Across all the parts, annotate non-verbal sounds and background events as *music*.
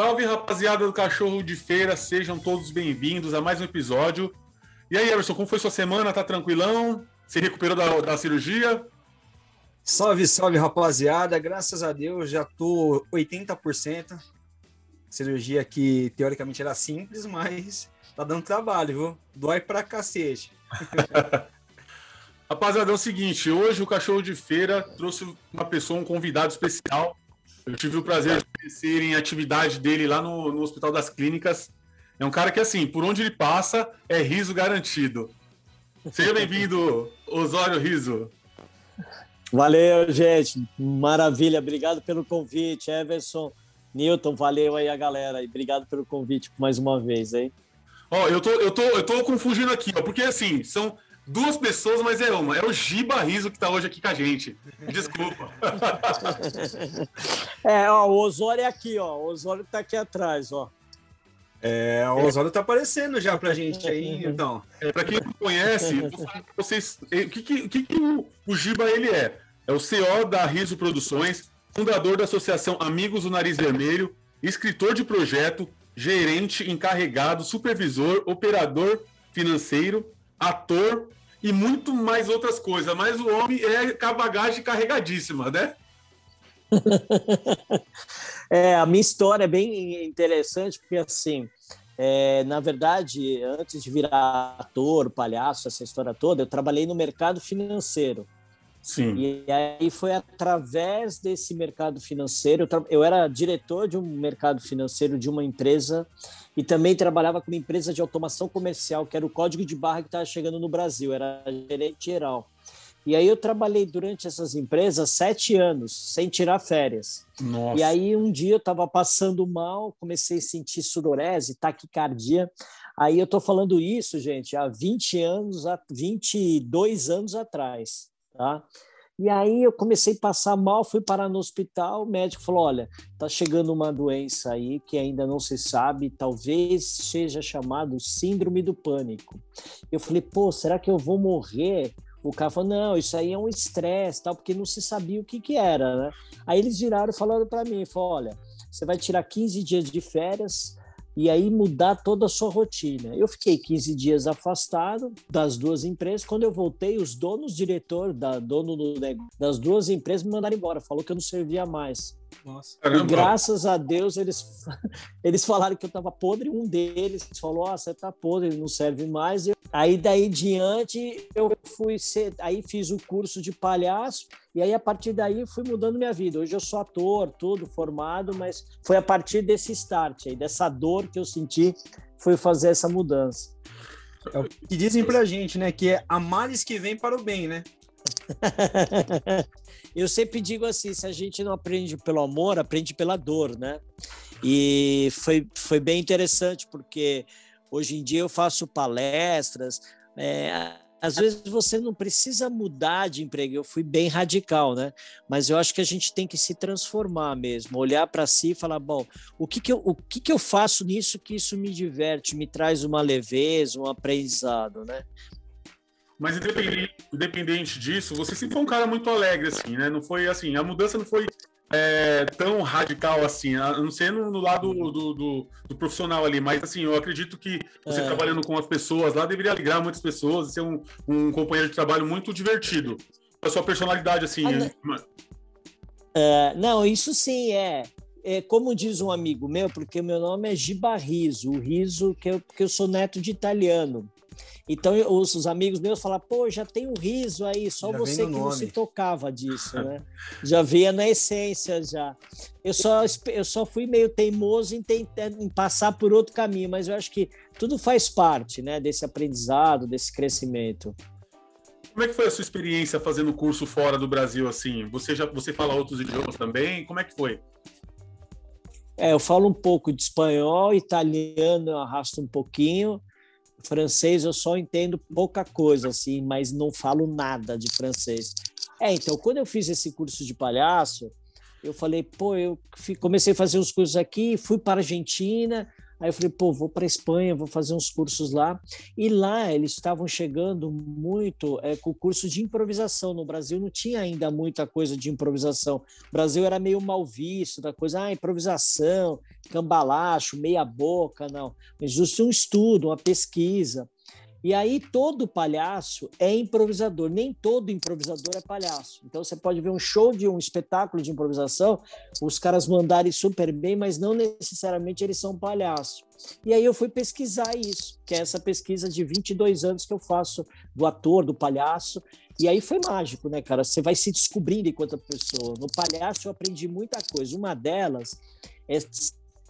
Salve, rapaziada do Cachorro de Feira, sejam todos bem-vindos a mais um episódio. E aí, Everson, como foi sua semana? Tá tranquilão? Se recuperou da, da cirurgia? Salve, salve, rapaziada. Graças a Deus já tô 80%. Cirurgia que teoricamente era simples, mas tá dando trabalho, viu? Dói pra cacete. *laughs* Rapaziada, é o seguinte, hoje o Cachorro de Feira trouxe uma pessoa, um convidado especial eu tive o prazer de conhecer em atividade dele lá no, no Hospital das Clínicas. É um cara que, assim, por onde ele passa, é riso garantido. Seja bem-vindo, Osório Riso. Valeu, gente. Maravilha. Obrigado pelo convite, Everson. Newton, valeu aí a galera. E obrigado pelo convite mais uma vez, hein? Ó, eu tô, eu tô, eu tô confundindo aqui, ó, porque assim, são duas pessoas, mas é uma. É o Giba Riso que está hoje aqui com a gente. Desculpa. *laughs* é, ó, o Osório é aqui, ó. O Osório está aqui atrás, ó. É, o Osório tá aparecendo já pra gente aí, então. É, pra quem não conhece, vou falar pra vocês o que, que, que, que o, o Giba ele é. É o CEO da Riso Produções, fundador da Associação Amigos do Nariz Vermelho, escritor de projeto, gerente, encarregado, supervisor, operador financeiro, ator, e muito mais outras coisas. Mas o homem é com a bagagem carregadíssima, né? *laughs* é, a minha história é bem interessante, porque assim, é, na verdade, antes de virar ator, palhaço, essa história toda, eu trabalhei no mercado financeiro. Sim. E aí foi através desse mercado financeiro, eu, era diretor de um mercado financeiro de uma empresa e também trabalhava com uma empresa de automação comercial, que era o código de barra que estava chegando no Brasil, era gerente geral. E aí eu trabalhei durante essas empresas sete anos, sem tirar férias. Nossa. E aí um dia eu estava passando mal, comecei a sentir sudorese, taquicardia. Aí eu estou falando isso, gente, há 20 anos, há 22 anos atrás. Tá? E aí eu comecei a passar mal, fui parar no hospital, o médico falou: olha, tá chegando uma doença aí que ainda não se sabe, talvez seja chamado síndrome do pânico. Eu falei, pô, será que eu vou morrer? O cara falou, não, isso aí é um estresse, tal, porque não se sabia o que que era, né? Aí eles viraram e falaram para mim, falou, olha, você vai tirar 15 dias de férias, e aí mudar toda a sua rotina. Eu fiquei 15 dias afastado das duas empresas. Quando eu voltei, os donos, diretor, da, dono do, das duas empresas me mandaram embora. Falou que eu não servia mais. Nossa. E graças a Deus eles, *laughs* eles falaram que eu estava podre. Um deles falou: oh, você está podre, não serve mais. Eu, aí daí em diante eu fui ser, aí fiz o curso de palhaço e aí a partir daí fui mudando minha vida. Hoje eu sou ator, tudo formado, mas foi a partir desse start aí, dessa dor que eu senti, foi fazer essa mudança. É o que dizem pra gente, né? Que é a males que vem para o bem, né? *laughs* eu sempre digo assim: se a gente não aprende pelo amor, aprende pela dor, né? E foi, foi bem interessante, porque hoje em dia eu faço palestras. É, às vezes você não precisa mudar de emprego. Eu fui bem radical, né? Mas eu acho que a gente tem que se transformar mesmo, olhar para si e falar: bom, o que, que, eu, o que, que eu faço nisso que isso me diverte, me traz uma leveza, um aprendizado, né? Mas independente, independente disso, você sempre foi um cara muito alegre, assim, né? Não foi assim, a mudança não foi é, tão radical assim, a não ser no, no lado do, do, do, profissional ali, mas assim, eu acredito que você é. trabalhando com as pessoas lá deveria alegrar muitas pessoas, ser um, um companheiro de trabalho muito divertido. A sua personalidade, assim. Ah, é, não, isso sim é. É, como diz um amigo meu, porque meu nome é Giba Riso, o riso que eu, porque eu sou neto de italiano. Então os, os, amigos meus falam, pô, já tem um riso aí, só já você que nome. não se tocava disso, né? *laughs* já via na essência já. Eu só, eu só fui meio teimoso em, tentar, em passar por outro caminho, mas eu acho que tudo faz parte, né, desse aprendizado, desse crescimento. Como é que foi a sua experiência fazendo curso fora do Brasil assim? Você já você fala outros idiomas também? Como é que foi? É, eu falo um pouco de espanhol, italiano eu arrasto um pouquinho, Francês eu só entendo pouca coisa, assim, mas não falo nada de francês. É, então, quando eu fiz esse curso de palhaço, eu falei, pô, eu comecei a fazer uns cursos aqui, fui para a Argentina, Aí eu falei, pô, vou para Espanha, vou fazer uns cursos lá. E lá eles estavam chegando muito é, com o curso de improvisação. No Brasil não tinha ainda muita coisa de improvisação. O Brasil era meio mal visto da coisa, ah, improvisação, cambalacho, meia boca, não. Mas justo um estudo, uma pesquisa. E aí todo palhaço é improvisador, nem todo improvisador é palhaço. Então você pode ver um show de um espetáculo de improvisação, os caras mandarem super bem, mas não necessariamente eles são palhaço. E aí eu fui pesquisar isso, que é essa pesquisa de 22 anos que eu faço do ator, do palhaço. E aí foi mágico, né, cara? Você vai se descobrindo enquanto pessoa. No palhaço eu aprendi muita coisa. Uma delas é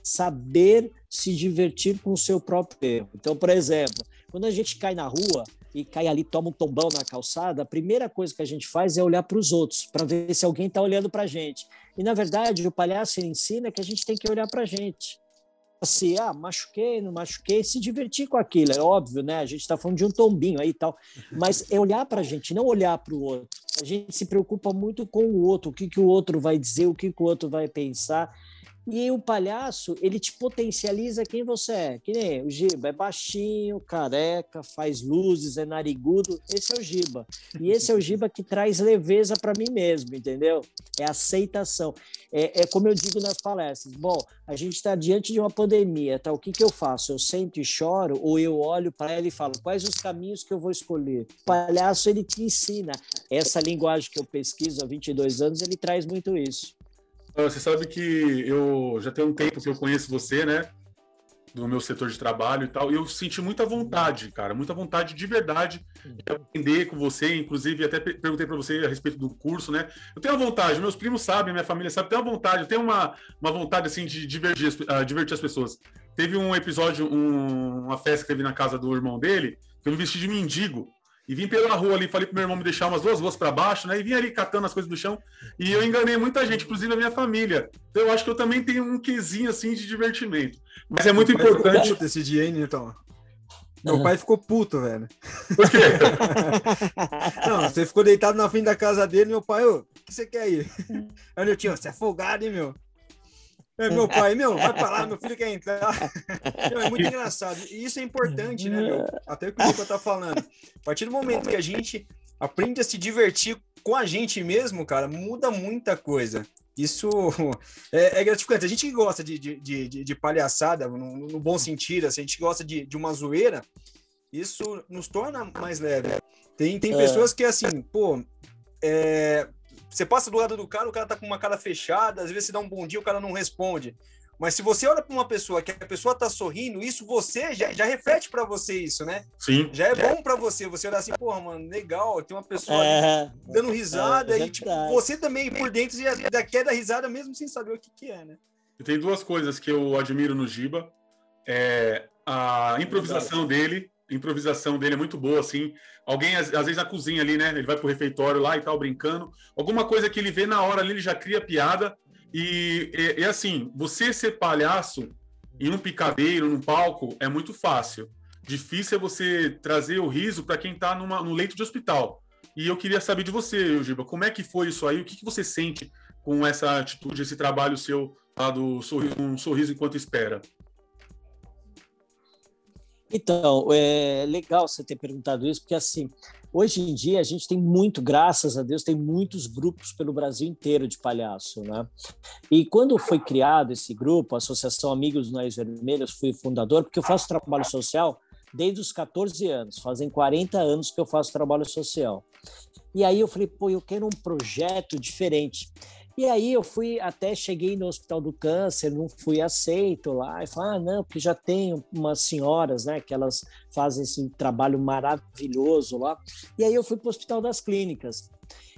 saber se divertir com o seu próprio erro. Então, por exemplo, quando a gente cai na rua e cai ali, toma um tombão na calçada, a primeira coisa que a gente faz é olhar para os outros, para ver se alguém está olhando para a gente. E, na verdade, o palhaço ensina que a gente tem que olhar para a gente. Assim, ah, machuquei, não machuquei, se divertir com aquilo, é óbvio, né? A gente está falando de um tombinho aí e tal, mas é olhar para a gente, não olhar para o outro. A gente se preocupa muito com o outro, o que, que o outro vai dizer, o que, que o outro vai pensar. E o palhaço, ele te potencializa quem você é. Que nem o Giba, é baixinho, careca, faz luzes, é narigudo. Esse é o Giba. E esse é o Giba que traz leveza para mim mesmo, entendeu? É aceitação. É, é, como eu digo nas palestras. Bom, a gente está diante de uma pandemia, tá? O que, que eu faço? Eu sento e choro ou eu olho para ela e falo quais os caminhos que eu vou escolher? O palhaço, ele te ensina. Essa linguagem que eu pesquiso há 22 anos, ele traz muito isso. Você sabe que eu já tem um tempo que eu conheço você, né? Do meu setor de trabalho e tal, e eu senti muita vontade, cara, muita vontade de verdade de aprender com você. Inclusive, até perguntei para você a respeito do curso, né? Eu tenho uma vontade, meus primos sabem, minha família sabe, tenho uma vontade, eu tenho uma, uma vontade assim de divertir, uh, divertir as pessoas. Teve um episódio, um, uma festa que teve na casa do irmão dele, que eu me vesti de mendigo e vim pela rua ali, falei pro meu irmão me deixar umas duas ruas para baixo, né? E vim ali catando as coisas do chão. E eu enganei muita gente, inclusive a minha família. Então eu acho que eu também tenho um quesinho assim de divertimento. Mas é muito importante. Puto esse dia, hein, Newton? Meu pai ficou puto, velho. Por quê? *laughs* Não, você ficou deitado na frente da casa dele, meu pai, ô, o que você quer aí? Aí meu tio, você é folgado, hein, meu? É, meu pai, meu, vai pra lá, meu filho quer entrar. *laughs* É muito engraçado. E isso é importante, né, meu? Até o que o Nico tá falando. A partir do momento que a gente aprende a se divertir com a gente mesmo, cara, muda muita coisa. Isso *laughs* é, é gratificante. A gente que gosta de, de, de, de palhaçada, no, no, bom sentido, assim, a gente gosta de, de uma zoeira, isso nos torna mais leve. Tem, tem é. pessoas que, assim, pô, é, você passa do lado do cara, o cara tá com uma cara fechada, às vezes você dá um bom dia, o cara não responde. Mas se você olha para uma pessoa que a pessoa tá sorrindo, isso você já, já reflete para você isso, né? Sim. Já é bom para você. Você olhar assim, porra, mano, legal, tem uma pessoa é, dando risada é, é e tipo, você também por dentro já, já quer dar risada mesmo sem saber o que que é, né? Tem duas coisas que eu admiro no Giba. É a improvisação dele improvisação dele é muito boa, assim. Alguém, às, às, vezes, na cozinha ali, né? Ele vai pro refeitório lá e tal, brincando. Alguma coisa que ele vê na hora ali, ele já cria piada. E, é assim, você ser palhaço em um picadeiro, num palco, é muito fácil. Difícil é você trazer o riso para quem está no leito de hospital. E eu queria saber de você, Eugiba, como é que foi isso aí? O que, que você sente com essa atitude, esse trabalho seu lá do sorriso, um sorriso enquanto espera? Então, é legal você ter perguntado isso, porque assim, hoje em dia a gente tem muito, graças a Deus, tem muitos grupos pelo Brasil inteiro de palhaço, né? E quando foi criado esse grupo, a Associação Amigos Nariz Vermelhos, fui fundador, porque eu faço trabalho social desde os 14 anos, fazem 40 anos que eu faço trabalho social. E aí eu falei, pô, eu quero um projeto diferente. E aí eu fui até cheguei no Hospital do Câncer, não fui aceito lá, e falei, ah, não, porque já tem umas senhoras, né, que elas fazem esse trabalho maravilhoso lá. E aí eu fui para o Hospital das Clínicas.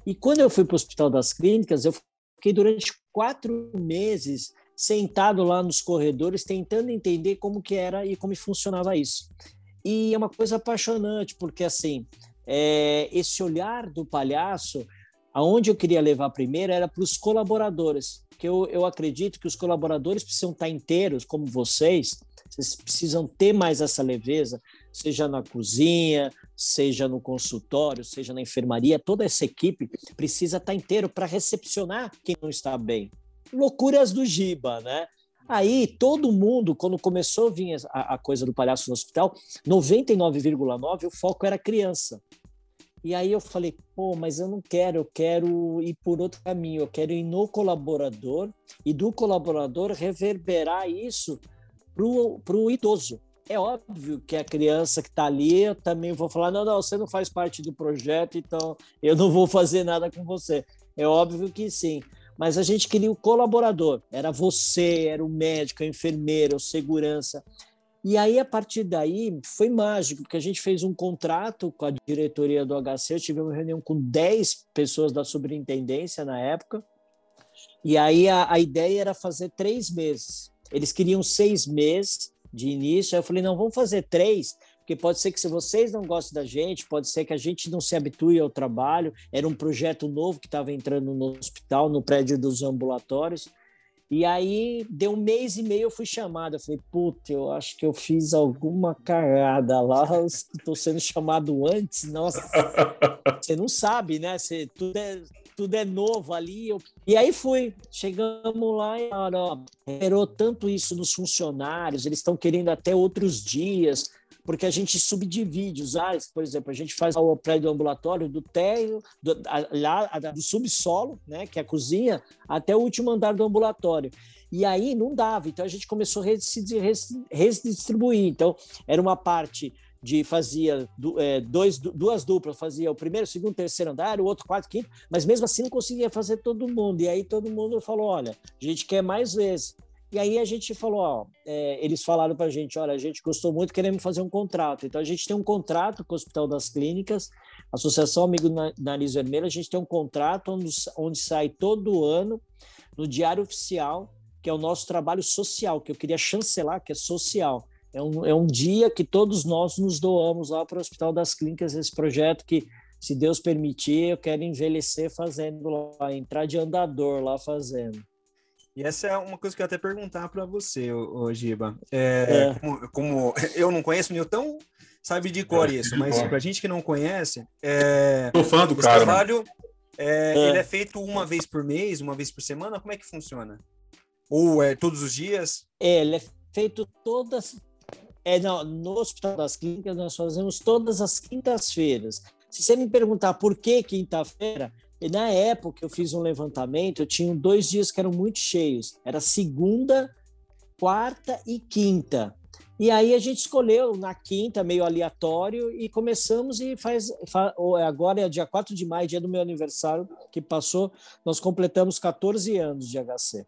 E quando eu fui para o Hospital das Clínicas, eu fiquei durante quatro meses sentado lá nos corredores, tentando entender como que era e como funcionava isso. E é uma coisa apaixonante, porque assim, é, esse olhar do palhaço aonde eu queria levar primeiro era para os colaboradores, que eu, eu acredito que os colaboradores precisam estar inteiros, como vocês, vocês precisam ter mais essa leveza, seja na cozinha, seja no consultório, seja na enfermaria, toda essa equipe precisa estar inteiro para recepcionar quem não está bem. Loucuras do Giba, né? Aí todo mundo, quando começou a vir a, a coisa do palhaço no hospital, 99,9% o foco era criança. E aí eu falei, pô, mas eu não quero, eu quero ir por outro caminho, eu quero ir no colaborador e do colaborador reverberar isso para o idoso. É óbvio que a criança que está ali, eu também vou falar, não, não, você não faz parte do projeto, então eu não vou fazer nada com você. É óbvio que sim. Mas a gente queria o colaborador. Era você, era o médico, a enfermeira, o segurança. E aí, a partir daí, foi mágico, porque a gente fez um contrato com a diretoria do HC, eu tive uma reunião com 10 pessoas da superintendência na época, e aí a, a ideia era fazer três meses. Eles queriam seis meses de início, aí eu falei, não, vamos fazer três, porque pode ser que se vocês não gostem da gente, pode ser que a gente não se habitue ao trabalho, era um projeto novo que estava entrando no hospital, no prédio dos ambulatórios, e aí, deu um mês e meio, eu fui chamado. Eu falei, puta, eu acho que eu fiz alguma cagada lá, estou sendo chamado antes. Nossa, *laughs* você não sabe, né? Você, tudo, é, tudo é novo ali. Eu... E aí fui, chegamos lá e ó, gerou tanto isso nos funcionários, eles estão querendo até outros dias porque a gente subdivide os ares, por exemplo, a gente faz o prédio ambulatório do térreo, do, lá, do subsolo, né, que é a cozinha, até o último andar do ambulatório. E aí não dava, então a gente começou a redistribuir. Então, era uma parte de fazia é, dois, duas duplas, fazia o primeiro, segundo, terceiro andar, o outro quarto, quinto, mas mesmo assim não conseguia fazer todo mundo. E aí todo mundo falou: olha, a gente quer mais vezes. E aí a gente falou, ó, é, eles falaram para a gente, olha, a gente gostou muito, queremos fazer um contrato. Então a gente tem um contrato com o Hospital das Clínicas, Associação Amigo Nariz Vermelho, a gente tem um contrato onde, onde sai todo ano no Diário Oficial, que é o nosso trabalho social, que eu queria chancelar, que é social. É um, é um dia que todos nós nos doamos lá para o Hospital das Clínicas, esse projeto que, se Deus permitir, eu quero envelhecer fazendo lá, entrar de andador lá fazendo. E essa é uma coisa que eu ia até perguntar para você, ô, Giba. É, é. Como, como, eu não conheço o Newton, sabe de cor é, isso, mas para gente que não conhece, é, Tô fã do esse cara. trabalho é, é, ele é feito uma vez por mês, uma vez por semana. Como é que funciona? Ou é todos os dias? É, ele é feito todas. É, não, no Hospital das Clínicas nós fazemos todas as quintas-feiras. Se você me perguntar por que quinta-feira, e na época eu fiz um levantamento, eu tinha dois dias que eram muito cheios. Era segunda, quarta e quinta. E aí a gente escolheu na quinta, meio aleatório, e começamos e faz. agora é dia 4 de maio, dia do meu aniversário, que passou, nós completamos 14 anos de HC.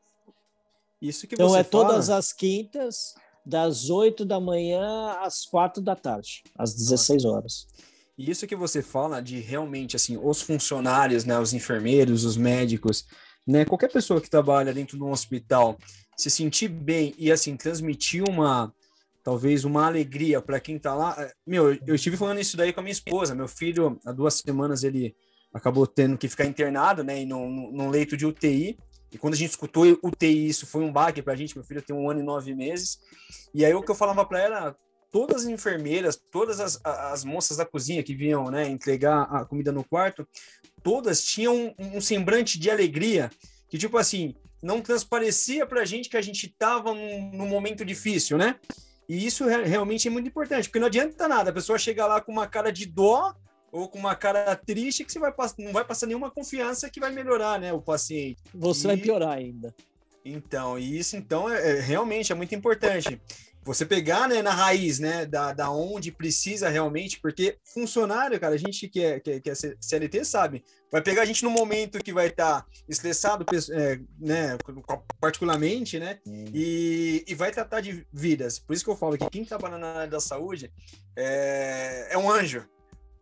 Isso que então é fala... todas as quintas, das 8 da manhã às 4 da tarde, às 16 horas. E isso que você fala de realmente, assim, os funcionários, né, os enfermeiros, os médicos, né, qualquer pessoa que trabalha dentro de um hospital se sentir bem e, assim, transmitir uma, talvez uma alegria para quem tá lá. É, meu, eu estive falando isso daí com a minha esposa. Meu filho, há duas semanas, ele acabou tendo que ficar internado, né, num, num leito de UTI. E quando a gente escutou UTI, isso foi um baque para a gente. Meu filho tem um ano e nove meses. E aí o que eu falava para ela, todas as enfermeiras, todas as, as moças da cozinha que vinham né, entregar a comida no quarto, todas tinham um, um semblante de alegria, que tipo assim, não transparecia para a gente que a gente estava num, num, momento difícil, né? E isso é, realmente é muito importante, porque não adianta nada a pessoa chegar lá com uma cara de dó ou com uma cara triste que você vai não vai passar nenhuma confiança que vai melhorar, né, o paciente. Você e... vai piorar ainda. Então, isso então é, é realmente é muito importante você pegar né, na raiz, né, da, da onde precisa realmente, porque funcionário, cara, a gente que é, que é, que é CLT sabe, vai pegar a gente no momento que vai estar tá estressado, é, né, particularmente, né, e, e vai tratar de vidas. Por isso que eu falo que quem trabalha na área da saúde é, é um anjo,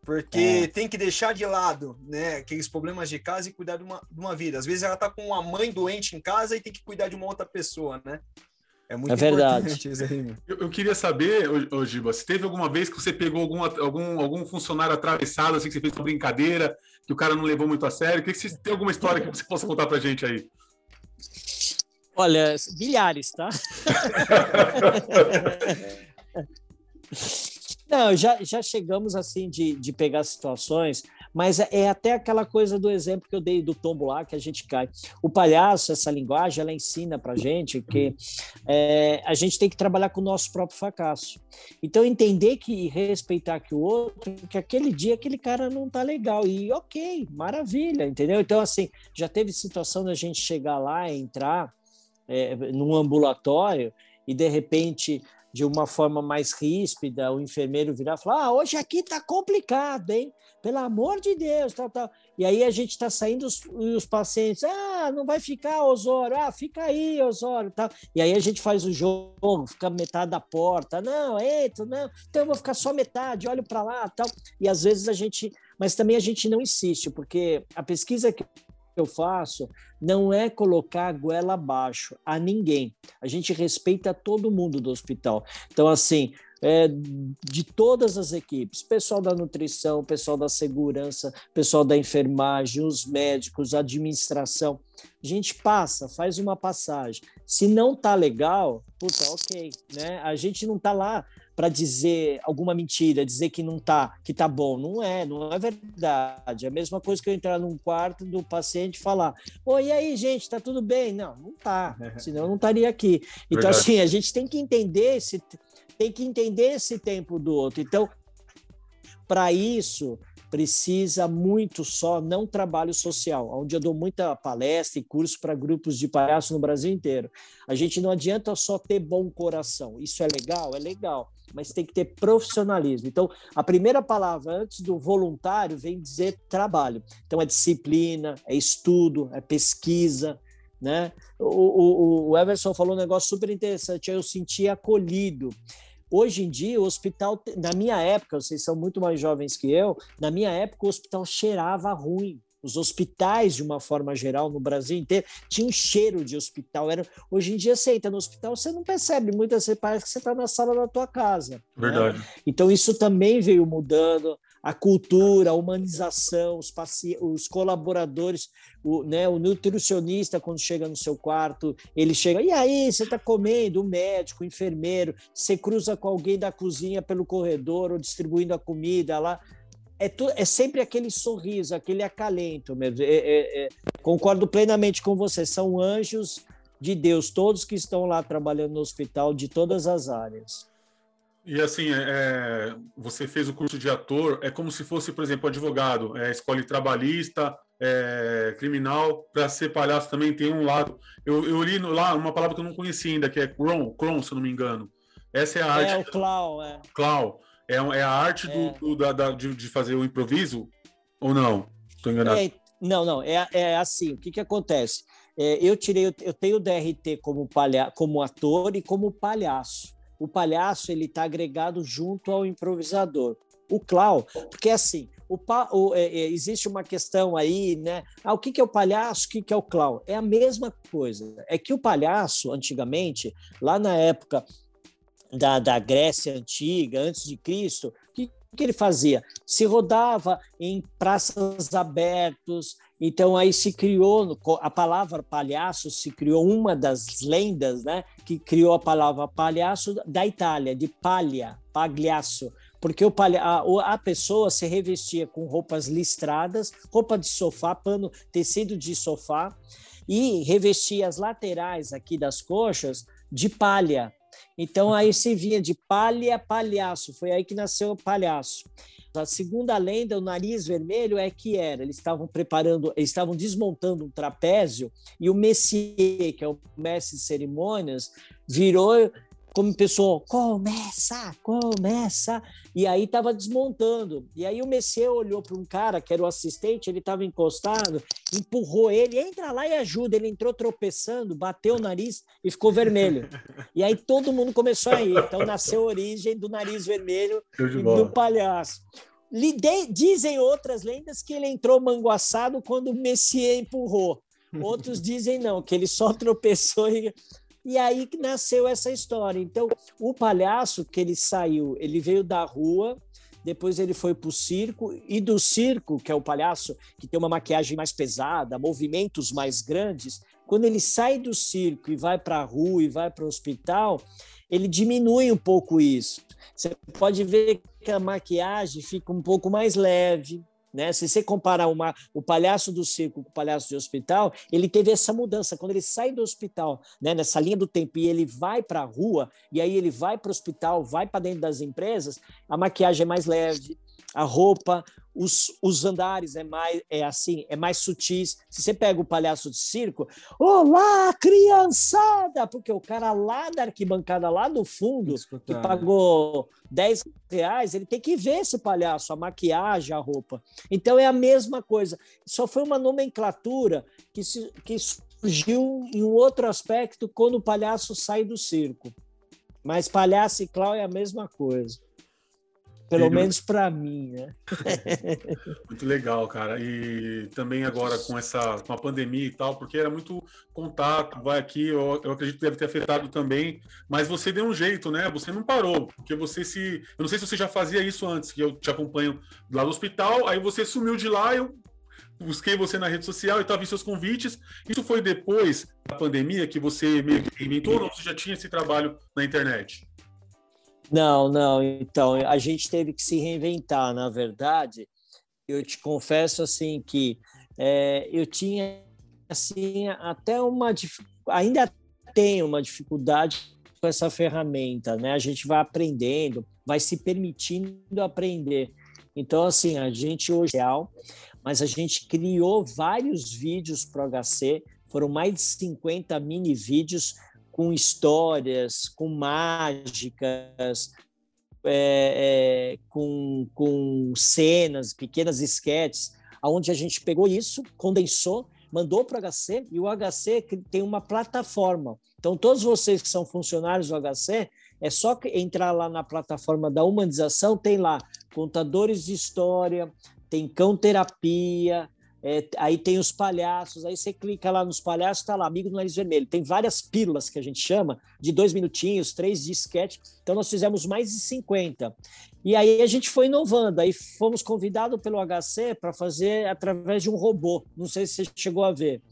porque é. tem que deixar de lado, né, aqueles problemas de casa e cuidar de uma, de uma vida. Às vezes ela tá com uma mãe doente em casa e tem que cuidar de uma outra pessoa, né? É muito é verdade. Isso aí. Eu, eu, queria saber, ô, Giba, se teve alguma vez que você pegou algum, algum, algum funcionário atravessado, assim, que você fez uma brincadeira, que o cara não levou muito a sério. Que, que você, tem alguma história que você possa contar pra gente aí? Olha, milhares, tá? *laughs* Não, já, já chegamos assim de, de pegar situações. Mas é, é até aquela coisa do exemplo que eu dei do tombo lá, que a gente cai. O palhaço, essa linguagem, ela ensina para gente que é, a gente tem que trabalhar com o nosso próprio fracasso. Então, entender que e respeitar que o outro, que aquele dia aquele cara não tá legal. E ok, maravilha, entendeu? Então, assim, já teve situação da gente chegar lá, entrar é, num ambulatório e de repente de uma forma mais ríspida, o enfermeiro virar e falar: ah, hoje aqui tá complicado, hein? Pelo amor de Deus, tal, tal. E aí a gente está saindo os, os, pacientes, ah, não vai ficar, Osório, ah, fica aí, Osório, tal. E aí a gente faz o jogo, fica metade da porta, não, entra, não, então eu vou ficar só metade, olho para lá, tal. E às vezes a gente, mas também a gente não insiste, porque a pesquisa que eu faço não é colocar a goela abaixo a ninguém. A gente respeita todo mundo do hospital. Então, assim, é, de todas as equipes, pessoal da nutrição, pessoal da segurança, pessoal da enfermagem, os médicos, administração. A gente passa, faz uma passagem. Se não tá legal, puta, ok, né? A gente não tá lá para dizer alguma mentira, dizer que não tá, que tá bom. Não é, não é verdade. É a mesma coisa que eu entrar num quarto do paciente e falar: "Oi, e aí, gente, tá tudo bem?". Não, não tá. *laughs* Senão eu não estaria aqui. Então verdade. assim, a gente tem que entender esse tem que entender esse tempo do outro. Então, para isso, precisa muito só não trabalho social, onde eu dou muita palestra e curso para grupos de palhaço no Brasil inteiro. A gente não adianta só ter bom coração. Isso é legal? É legal, mas tem que ter profissionalismo. Então, a primeira palavra antes do voluntário vem dizer trabalho. Então, é disciplina, é estudo, é pesquisa. Né? O, o, o Everson falou um negócio super interessante. Eu senti acolhido. Hoje em dia, o hospital, na minha época, vocês são muito mais jovens que eu, na minha época, o hospital cheirava ruim. Os hospitais, de uma forma geral, no Brasil inteiro, tinham um cheiro de hospital. Era, hoje em dia, você entra no hospital, você não percebe, muitas vezes parece que você está na sala da tua casa. Né? Verdade. Né? Então, isso também veio mudando a cultura, a humanização, os, os colaboradores, o, né, o nutricionista, quando chega no seu quarto, ele chega, e aí, você está comendo? O médico, o enfermeiro, você cruza com alguém da cozinha pelo corredor ou distribuindo a comida lá. É, tu, é sempre aquele sorriso, aquele acalento mesmo. É, é, é, concordo plenamente com você, são anjos de Deus, todos que estão lá trabalhando no hospital, de todas as áreas. E assim, é, é, você fez o curso de ator, é como se fosse, por exemplo, advogado, é, escolhe trabalhista, é, criminal, para ser palhaço também tem um lado. Eu, eu li lá uma palavra que eu não conhecia ainda, que é clown, clown, se eu não me engano. Essa é a arte. É o clown, é. Clown. É, é a arte do, é. do da, da, de, de, fazer o improviso? Ou não? Estou enganado. É, não, não, é, é assim. O que, que acontece? É, eu tirei, eu tenho o DRT como, palha, como ator e como palhaço o palhaço ele está agregado junto ao improvisador. O clown, porque assim, o, o é, é, existe uma questão aí, né? Ah, o que, que é o palhaço, o que, que é o clown? É a mesma coisa. É que o palhaço, antigamente, lá na época da, da Grécia Antiga, antes de Cristo, o que, que ele fazia? Se rodava em praças abertas, então aí se criou a palavra palhaço se criou uma das lendas, né, que criou a palavra palhaço da Itália, de palha, pagliasso, porque o palha, a, a pessoa se revestia com roupas listradas, roupa de sofá, pano, tecido de sofá e revestia as laterais aqui das coxas de palha. Então aí se vinha de palha palhaço, foi aí que nasceu o palhaço. A segunda lenda, o nariz vermelho, é que era. Eles estavam preparando, eles estavam desmontando um trapézio e o Messier, que é o mestre de cerimônias, virou como pessoa, começa, começa, e aí estava desmontando. E aí o Messier olhou para um cara que era o assistente, ele estava encostado, empurrou ele, entra lá e ajuda. Ele entrou tropeçando, bateu o nariz e ficou vermelho. E aí todo mundo começou a ir. Então nasceu a origem do nariz vermelho do palhaço. Dizem outras lendas que ele entrou manguaçado quando o Messier empurrou. Outros dizem não, que ele só *laughs* tropeçou e e aí que nasceu essa história. Então, o palhaço que ele saiu, ele veio da rua, depois ele foi para o circo, e do circo, que é o palhaço que tem uma maquiagem mais pesada, movimentos mais grandes, quando ele sai do circo e vai para a rua e vai para o hospital, ele diminui um pouco isso. Você pode ver que a maquiagem fica um pouco mais leve, Né? Se você comparar uma, o palhaço do circo com o palhaço de hospital, ele teve essa mudança. Quando ele sai do hospital, né, nessa linha do tempo, e ele vai para a rua, e aí ele vai para o hospital, vai para dentro das empresas, a maquiagem é mais leve, a roupa, os, os andares é mais é assim, é mais sutis. Se você pega o palhaço de circo, olá, criançada! Porque o cara lá da arquibancada, lá do fundo, que pagou 10 reais, ele tem que ver esse palhaço, a maquiagem, a roupa. Então é a mesma coisa. Só foi uma nomenclatura que, se, que surgiu em um outro aspecto quando o palhaço sai do circo. Mas palhaço e clown é a mesma coisa. Pelo menos para mim, né? *laughs* muito legal, cara. E também agora com essa com a pandemia e tal, porque era muito contato, vai aqui, eu, eu acredito que deve ter afetado também, mas você deu um jeito, né? Você não parou, porque você se. Eu não sei se você já fazia isso antes, que eu te acompanho lá no hospital, aí você sumiu de lá, eu busquei você na rede social e estava em seus convites. Isso foi depois da pandemia que você meio que inventou ou você já tinha esse trabalho na internet? Não, não. Então, a gente teve que se reinventar, na verdade. Eu te confesso assim que é, eu tinha assim até uma ainda tenho uma dificuldade com essa ferramenta, né? A gente vai aprendendo, vai se permitindo aprender. Então, assim, a gente hoje é mas a gente criou vários vídeos para o HC, foram mais de 50 mini vídeos com histórias, com mágicas, é, é, com, com cenas, pequenas esquetes, onde a gente pegou isso, condensou, mandou para o HC e o HC tem uma plataforma. Então, todos vocês que são funcionários do HC, é só entrar lá na plataforma da humanização, tem lá contadores de história, tem cão terapia, é, aí tem os palhaços, aí você clica lá nos palhaços, tá lá, Amigo do Nariz Vermelho. Tem várias pílulas que a gente chama, de dois minutinhos, três de sketch. Então nós fizemos mais de 50. E aí a gente foi inovando, aí fomos convidados pelo HC para fazer através de um robô. Não sei se você chegou a ver.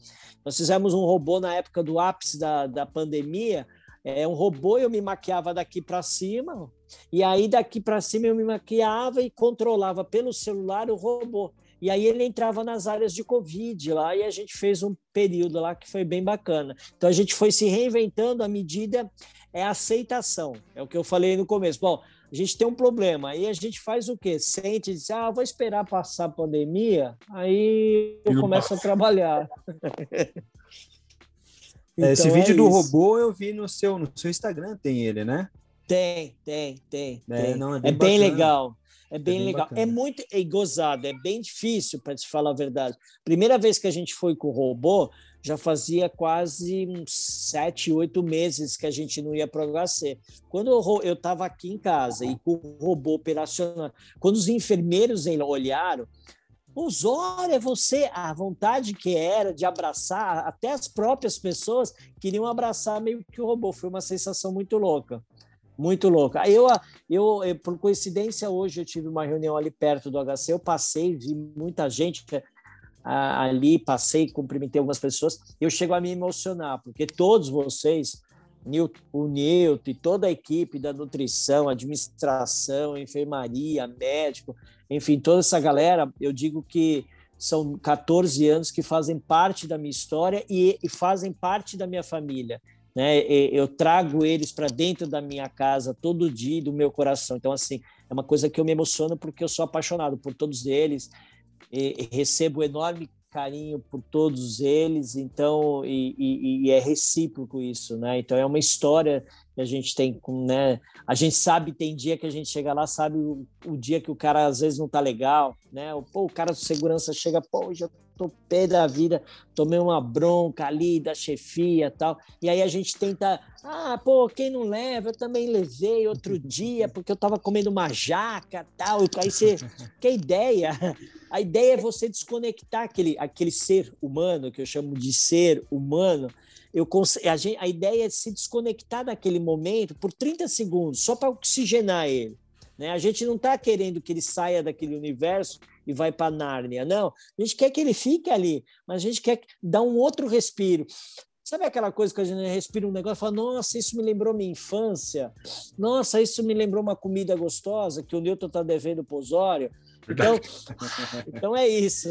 Nós fizemos um robô na época do ápice da, da pandemia. É um robô, eu me maquiava daqui para cima, e aí daqui para cima eu me maquiava e controlava pelo celular o robô. E aí ele entrava nas áreas de Covid lá e a gente fez um período lá que foi bem bacana. Então a gente foi se reinventando à medida é a aceitação. É o que eu falei no começo. Bom, a gente tem um problema. Aí a gente faz o quê? Sente e diz, ah, vou esperar passar a pandemia, aí eu começo a trabalhar. *laughs* então, Esse vídeo é do robô eu vi no seu, no seu Instagram, tem ele, né? Tem, tem, tem. É, tem. Não, é bem, é bem legal. É, é bem, é bem legal. Bacana. É muito é gozado, é bem difícil, para te falar a verdade. Primeira vez que a gente foi com o robô, já fazia quase uns sete, oito meses que a gente não ia para o HC. Quando eu estava aqui em casa e com o robô operacional, quando os enfermeiros olharam, Osório, é você, a vontade que era de abraçar, até as próprias pessoas queriam abraçar meio que o robô. Foi uma sensação muito louca. Muito louco. Eu, eu, eu, por coincidência, hoje eu tive uma reunião ali perto do HC, eu passei, vi muita gente ali, passei, cumprimentei algumas pessoas, eu chego a me emocionar, porque todos vocês, o Newton e toda a equipe da nutrição, administração, enfermaria, médico, enfim, toda essa galera, eu digo que são 14 anos que fazem parte da minha história e, e fazem parte da minha família né? Eu trago eles para dentro da minha casa todo dia, do meu coração. Então, assim, é uma coisa que eu me emociono porque eu sou apaixonado por todos eles, recebo enorme carinho por todos eles, então, e, e, e, é recíproco isso, né? Então, é uma história que a gente tem com, né? A gente sabe, tem dia que a gente chega lá, sabe o, o dia que o cara às vezes não tá legal, né? Pô, o cara de segurança chega, pô, tô pé da vida, tomei uma bronca ali da chefia tal. E aí a gente tenta, ah, pô, quem não leva? Eu também levei outro *laughs* dia, porque eu tava comendo uma jaca tal. Aí você, que ideia? A ideia é você desconectar aquele, aquele ser humano, que eu chamo de ser humano. Eu, a, gente, a ideia é se desconectar daquele momento por 30 segundos, só para oxigenar ele. Né? A gente não está querendo que ele saia daquele universo e vai para Nárnia, não. A gente quer que ele fique ali, mas a gente quer dar um outro respiro. Sabe aquela coisa que a gente respira um negócio e fala, nossa, isso me lembrou minha infância, nossa, isso me lembrou uma comida gostosa que o Newton está devendo para Osório. Então, *laughs* então é isso.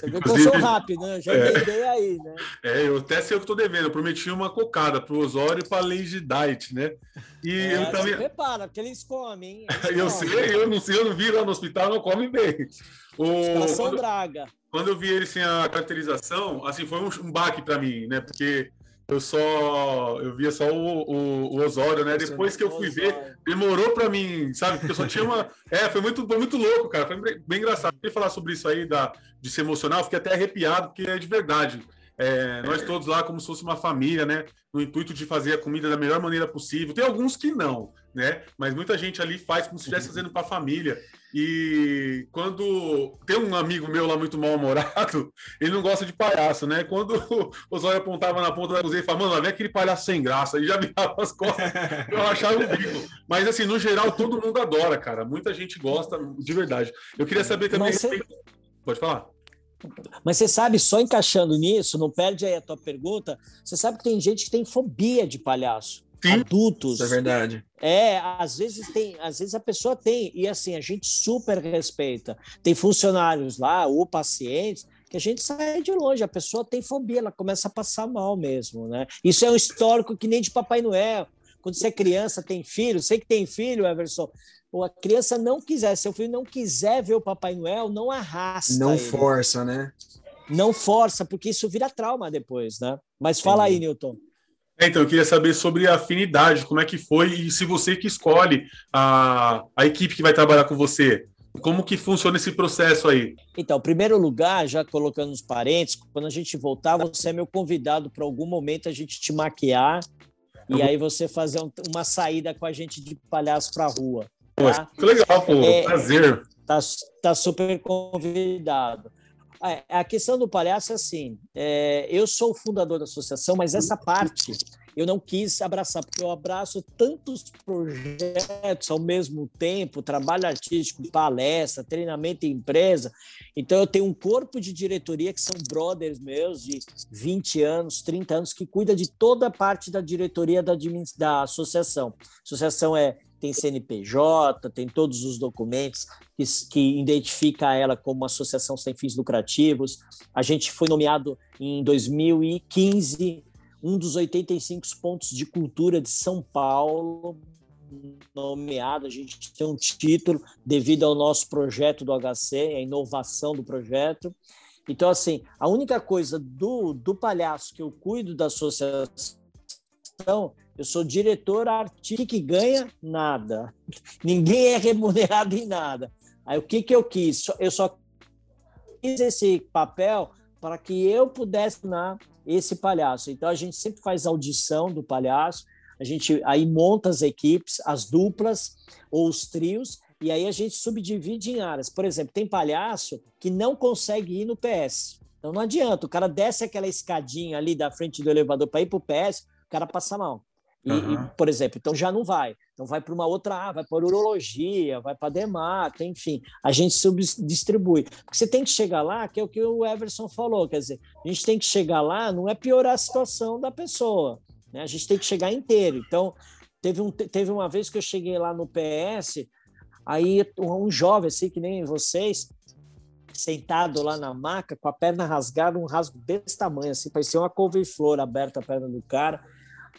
Você viu que eu sou rápido, né? Já é, aí, né? É, eu até sei o que estou devendo. Eu prometi uma cocada para o Osório e para a Lady Diet, né? E é, eu também. Prepara, porque eles comem, hein? Eles *laughs* eu comem. sei, eu não sei, eu não vi lá no hospital, não come bem. O, quando, draga. Quando eu vi ele sem a caracterização, assim, foi um, um baque para mim, né? Porque eu só eu via só o, o, o Osório, né? Depois que eu fui ver, demorou para mim, sabe? Porque eu só tinha uma. *laughs* É, foi muito, foi muito louco, cara. Foi bem engraçado. Eu falar sobre isso aí da, de ser emocional, fiquei até arrepiado, porque é de verdade. É, nós todos lá como se fosse uma família, né? No intuito de fazer a comida da melhor maneira possível. Tem alguns que não, né? Mas muita gente ali faz como se estivesse *laughs* fazendo para a família. E quando tem um amigo meu lá muito mal-humorado, *laughs* ele não gosta de palhaço, né? Quando *laughs* o Osório apontava na ponta da cozinha e falava, mano, vem aquele palhaço sem graça, e já virava as costas, *laughs* eu achava o bico. Mas assim, no geral, todo mundo adora, cara. Muita gente gosta, de verdade. Eu queria saber também. Você... Pode falar. Mas você sabe, só encaixando nisso, não perde aí a tua pergunta, você sabe que tem gente que tem fobia de palhaço. Sim, adultos. Isso é verdade. É, às vezes tem, às vezes a pessoa tem, e assim, a gente super respeita. Tem funcionários lá, ou pacientes, que a gente sai de longe, a pessoa tem fobia, ela começa a passar mal mesmo, né? Isso é um histórico que nem de Papai Noel. Quando você é criança, tem filho, sei que tem filho, Everson, ou a criança não quiser, seu filho não quiser ver o Papai Noel, não arrasta. Não ele. força, né? Não força, porque isso vira trauma depois, né? Mas fala aí, Newton. É, então, eu queria saber sobre a afinidade, como é que foi e se você que escolhe a, a equipe que vai trabalhar com você. Como que funciona esse processo aí? Então, em primeiro lugar, já colocando os parentes, quando a gente voltar, você é meu convidado para algum momento a gente te maquiar e aí você fazer um, uma saída com a gente de palhaço para a rua. Tá? que legal, pô. É, Prazer. Tá, tá super convidado. A questão do palhaço é assim: é, eu sou o fundador da associação, mas essa parte eu não quis abraçar, porque eu abraço tantos projetos ao mesmo tempo, trabalho artístico, palestra, treinamento em empresa. Então, eu tenho um corpo de diretoria que são brothers meus de 20 anos, 30 anos, que cuida de toda a parte da diretoria da, da associação. A associação é tem CNPJ, tem todos os documentos que, que identifica ela como uma associação sem fins lucrativos. A gente foi nomeado em 2015 um dos 85 pontos de cultura de São Paulo, nomeado, a gente tem um título devido ao nosso projeto do HC, a inovação do projeto. Então, assim, a única coisa do, do palhaço que eu cuido da associação eu sou diretor artístico que ganha nada. *laughs* Ninguém é remunerado em nada. Aí o que, que eu quis? Eu só fiz esse papel para que eu pudesse dar esse palhaço. Então a gente sempre faz audição do palhaço, a gente aí monta as equipes, as duplas ou os trios, e aí a gente subdivide em áreas. Por exemplo, tem palhaço que não consegue ir no PS. Então não adianta, o cara desce aquela escadinha ali da frente do elevador para ir para o PS, o cara passa mal. E, uhum. e, por exemplo, então já não vai. Então vai para uma outra, ah, vai para urologia, vai para dermato, enfim, a gente subdistribui. Porque você tem que chegar lá, que é o que o Everson falou, quer dizer, a gente tem que chegar lá, não é piorar a situação da pessoa, né? A gente tem que chegar inteiro. Então, teve, um, teve uma vez que eu cheguei lá no PS, aí um jovem, assim, que nem vocês, sentado lá na maca, com a perna rasgada, um rasgo desse tamanho, assim, parecia uma couve-flor aberta a perna do cara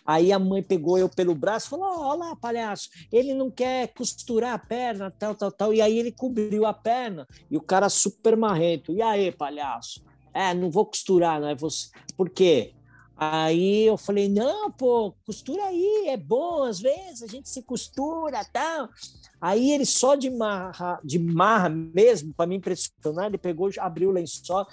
Aí a mãe pegou eu pelo braço e falou: Olha lá, palhaço, ele não quer costurar a perna, tal, tal, tal. E aí ele cobriu a perna e o cara super marrento. E aí, palhaço? É, não vou costurar, não é você. Por quê? Aí eu falei: Não, pô, costura aí, é bom, às vezes a gente se costura, tal. Aí ele só de marra, de marra mesmo, para me impressionar, ele pegou, abriu o lençol.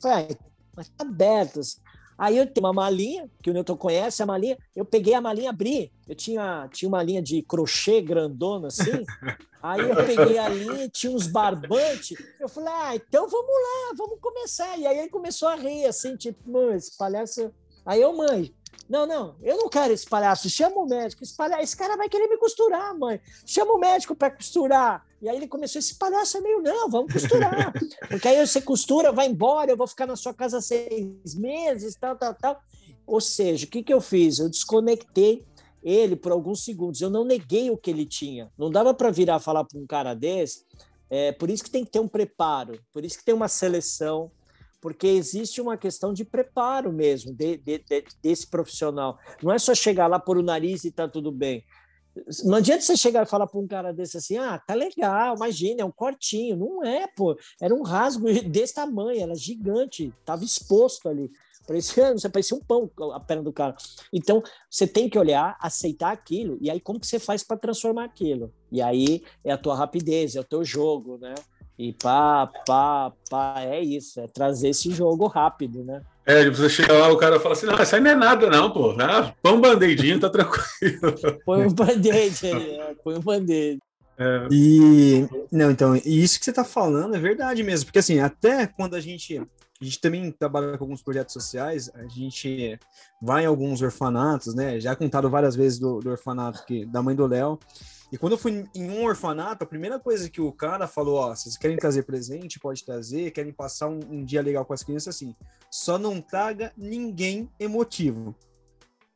Falei, mas tá aberto. Assim. Aí eu tenho uma malinha, que o Newton conhece, a malinha, eu peguei a malinha, abri. Eu tinha, tinha uma linha de crochê grandona assim. *laughs* Aí eu peguei a linha, tinha uns barbantes. Eu falei, ah, então vamos lá, vamos começar. E aí ele começou a rir, assim, tipo, mãe, esse palhaço. Aí eu, mãe, não, não, eu não quero esse palhaço, chama o médico. Esse, palhaço, esse cara vai querer me costurar, mãe. Chama o médico para costurar. E aí ele começou, esse palhaço é meio, não, vamos costurar. Porque aí você costura, vai embora, eu vou ficar na sua casa seis meses, tal, tal, tal. Ou seja, o que, que eu fiz? Eu desconectei ele por alguns segundos. Eu não neguei o que ele tinha. Não dava para virar falar para um cara desse É, por isso que tem que ter um preparo, por isso que tem uma seleção, porque existe uma questão de preparo mesmo de, de, de, desse profissional. Não é só chegar lá por o nariz e tá tudo bem. Não adianta você chegar e falar para um cara desse assim, ah, tá legal, imagina, é um cortinho. Não é, pô. Era um rasgo *laughs* desse tamanho, era gigante, tava exposto ali. Parecia, *laughs* você parecia um pão a perna do cara. Então, você tem que olhar, aceitar aquilo, e aí como que você faz para transformar aquilo? E aí é a tua rapidez, é o teu jogo, né? E pá, pá, pá, é isso, é trazer esse jogo rápido, né? É, você chega lá, o cara fala assim: não, isso aí não é nada, não, pô. Ah, põe um band-aidinho, tá tranquilo. *laughs* Põe um band-aid é, põe um band-aid. É. E não, então, isso que você tá falando é verdade mesmo, porque assim, até quando a gente a gente também trabalha com alguns projetos sociais, a gente vai em alguns orfanatos, né? Já contado várias vezes do, do orfanato que, da mãe do Léo. E quando eu fui em um orfanato, a primeira coisa que o cara falou, ó, vocês querem trazer presente, pode trazer, querem passar um, um dia legal com as crianças, assim, só não traga ninguém emotivo.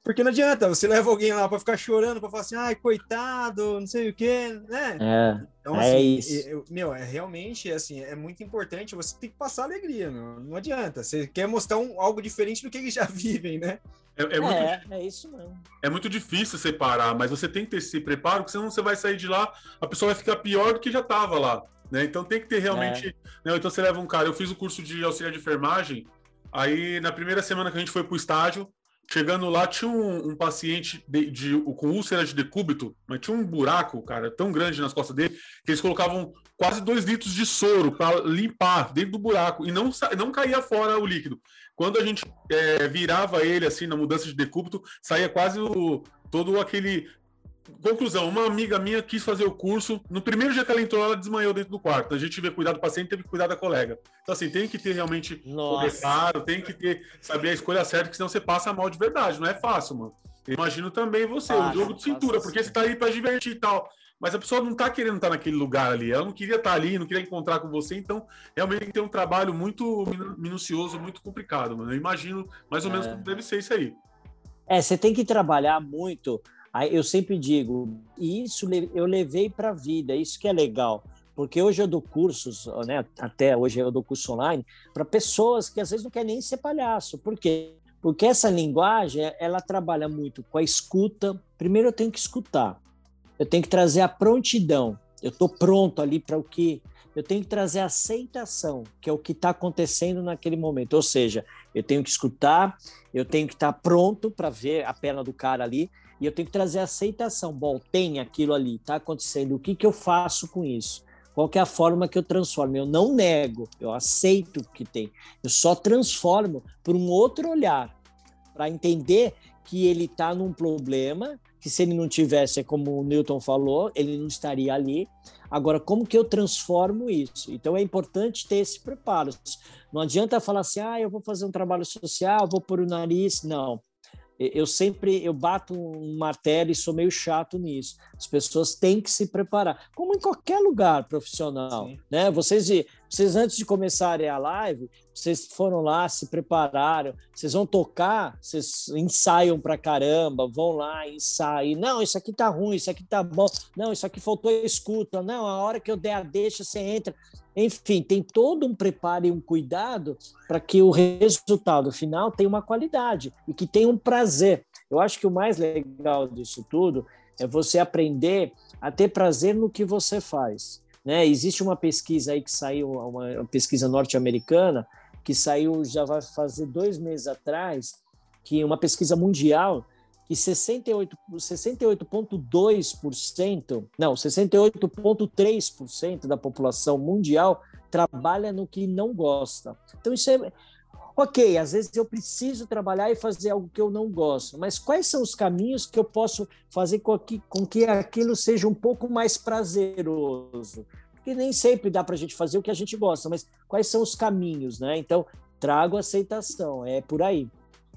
Porque não adianta, você leva alguém lá para ficar chorando, para falar assim, ai, coitado, não sei o quê, né? É, então, é assim, é isso. Eu, meu, é realmente, assim, é muito importante, você tem que passar alegria, meu. Não adianta, você quer mostrar um, algo diferente do que eles já *laughs* vivem, né? É, é, muito, é, é, isso mesmo. É muito difícil separar, mas você tem que ter esse preparo, porque senão você vai sair de lá, a pessoa vai ficar pior do que já estava lá. Né? Então tem que ter realmente. É. Né? Então você leva um cara. Eu fiz o curso de auxiliar de enfermagem, aí na primeira semana que a gente foi para o estágio, chegando lá tinha um, um paciente de, de, com úlcera de decúbito, mas tinha um buraco, cara, tão grande nas costas dele, que eles colocavam quase dois litros de soro para limpar dentro do buraco e não, não caía fora o líquido. Quando a gente é, virava ele assim na mudança de decúbito, saía quase o, todo aquele. Conclusão, uma amiga minha quis fazer o curso. No primeiro dia que ela entrou, ela desmaiou dentro do quarto. A gente teve cuidar do paciente, teve que cuidar da colega. Então, assim, tem que ter realmente preparo, tem que ter, saber a escolha certa, porque senão você passa mal de verdade. Não é fácil, mano. Eu imagino também você, o jogo de cintura, porque você tá aí para divertir e tal mas a pessoa não está querendo estar tá naquele lugar ali, ela não queria estar tá ali, não queria encontrar com você, então realmente tem um trabalho muito minucioso, muito complicado, mano. Eu imagino mais ou menos é. como deve ser isso aí. É, você tem que trabalhar muito. Eu sempre digo, e isso eu levei para a vida, isso que é legal. Porque hoje eu dou cursos, né, até hoje eu dou curso online, para pessoas que às vezes não querem nem ser palhaço. Por quê? Porque essa linguagem, ela trabalha muito com a escuta. Primeiro eu tenho que escutar eu tenho que trazer a prontidão. Eu estou pronto ali para o que. Eu tenho que trazer a aceitação, que é o que está acontecendo naquele momento. Ou seja, eu tenho que escutar, eu tenho que estar tá pronto para ver a perna do cara ali, e eu tenho que trazer aceitação. Bom, tem aquilo ali, está acontecendo. O que, que eu faço com isso? Qual é a forma que eu transformo? Eu não nego, eu aceito o que tem. Eu só transformo por um outro olhar, para entender que ele está num problema que se ele não tivesse, é como o Newton falou, ele não estaria ali. Agora, como que eu transformo isso? Então é importante ter esse preparo. Não adianta falar assim, ah, eu vou fazer um trabalho social, vou pôr o nariz. Não. Eu sempre eu bato um martelo e sou meio chato nisso. As pessoas têm que se preparar, como em qualquer lugar profissional, Sim. né? Vocês vocês, antes de começarem a live, vocês foram lá, se prepararam, vocês vão tocar, vocês ensaiam pra caramba, vão lá, ensaiam. Não, isso aqui tá ruim, isso aqui tá bom. Não, isso aqui faltou escuta. Não, a hora que eu der a deixa, você entra. Enfim, tem todo um preparo e um cuidado para que o resultado final tenha uma qualidade e que tenha um prazer. Eu acho que o mais legal disso tudo é você aprender a ter prazer no que você faz. Né? Existe uma pesquisa aí que saiu, uma pesquisa norte-americana, que saiu já vai fazer dois meses atrás, que uma pesquisa mundial que 68,2%, não, 68,3% da população mundial trabalha no que não gosta. Então isso é, ok, às vezes eu preciso trabalhar e fazer algo que eu não gosto, mas quais são os caminhos que eu posso fazer com que, com que aquilo seja um pouco mais prazeroso? Porque nem sempre dá para a gente fazer o que a gente gosta, mas quais são os caminhos, né? Então, trago aceitação, é por aí.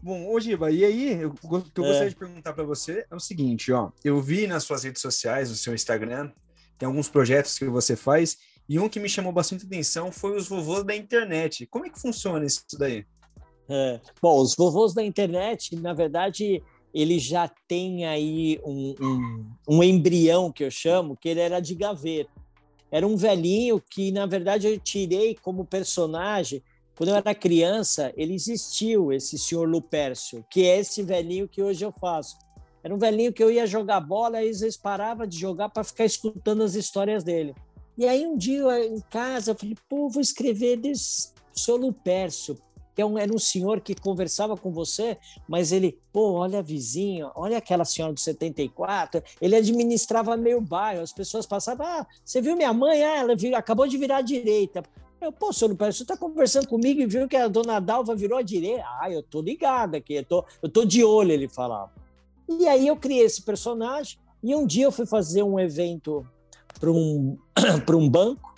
Bom, ô Giba, e aí, o que eu é. gostaria de perguntar para você é o seguinte, ó, eu vi nas suas redes sociais, no seu Instagram, tem alguns projetos que você faz, e um que me chamou bastante atenção foi os vovôs da internet. Como é que funciona isso daí? É, bom, os vovôs da internet, na verdade, ele já tem aí um, um, um, embrião que eu chamo, que ele era de gaveta. era um velhinho que, na verdade, eu tirei como personagem. Quando eu era criança, ele existiu, esse senhor Lupércio, que é esse velhinho que hoje eu faço. Era um velhinho que eu ia jogar bola e às vezes parava de jogar para ficar escutando as histórias dele. E aí um dia em casa eu falei, pô, vou escrever desse senhor Lupércio, que é um, era um senhor que conversava com você, mas ele, pô, olha a vizinha, olha aquela senhora do 74, ele administrava meio bairro, as pessoas passavam, ah, você viu minha mãe? Ah, ela virou, acabou de virar à direita. Eu, pô, senhor Lupércio, você está conversando comigo e viu que a dona Dalva virou à direita? Ah, eu tô ligado aqui, eu tô, eu tô de olho, ele falava. E aí eu criei esse personagem, e um dia eu fui fazer um evento para um, *clears throat* um banco,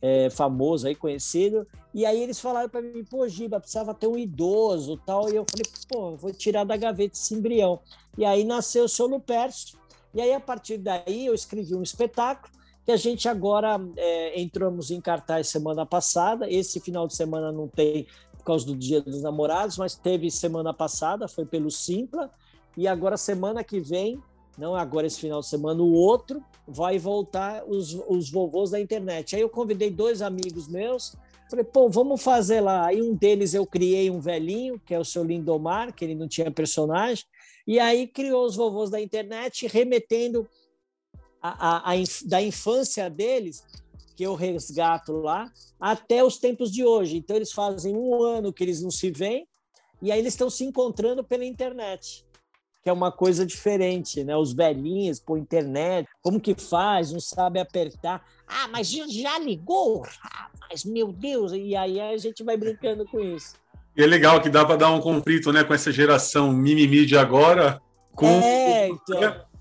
é, famoso aí, conhecido, e aí eles falaram para mim, pô, Giba, precisava ter um idoso tal. E eu falei, pô, vou tirar da gaveta esse embrião. E aí nasceu o Seu Lupercio. E aí, a partir daí, eu escrevi um espetáculo que a gente agora é, entramos em cartaz semana passada. Esse final de semana não tem por causa do Dia dos Namorados, mas teve semana passada, foi pelo Simpla. E agora, semana que vem, não agora esse final de semana, o outro, vai voltar os, os vovôs da internet. Aí eu convidei dois amigos meus, Falei, pô, vamos fazer lá. Aí um deles eu criei um velhinho, que é o seu Lindomar, que ele não tinha personagem, e aí criou os vovôs da internet, remetendo a, a, da infância deles, que eu resgato lá, até os tempos de hoje. Então eles fazem um ano que eles não se veem, e aí eles estão se encontrando pela internet que é uma coisa diferente, né? Os velhinhos por internet, como que faz, não sabe apertar. Ah, mas já ligou? Ah, mas meu Deus! E aí a gente vai brincando com isso. E é legal que dá para dar um conflito, né, com essa geração mimimi de agora. Com... É, então.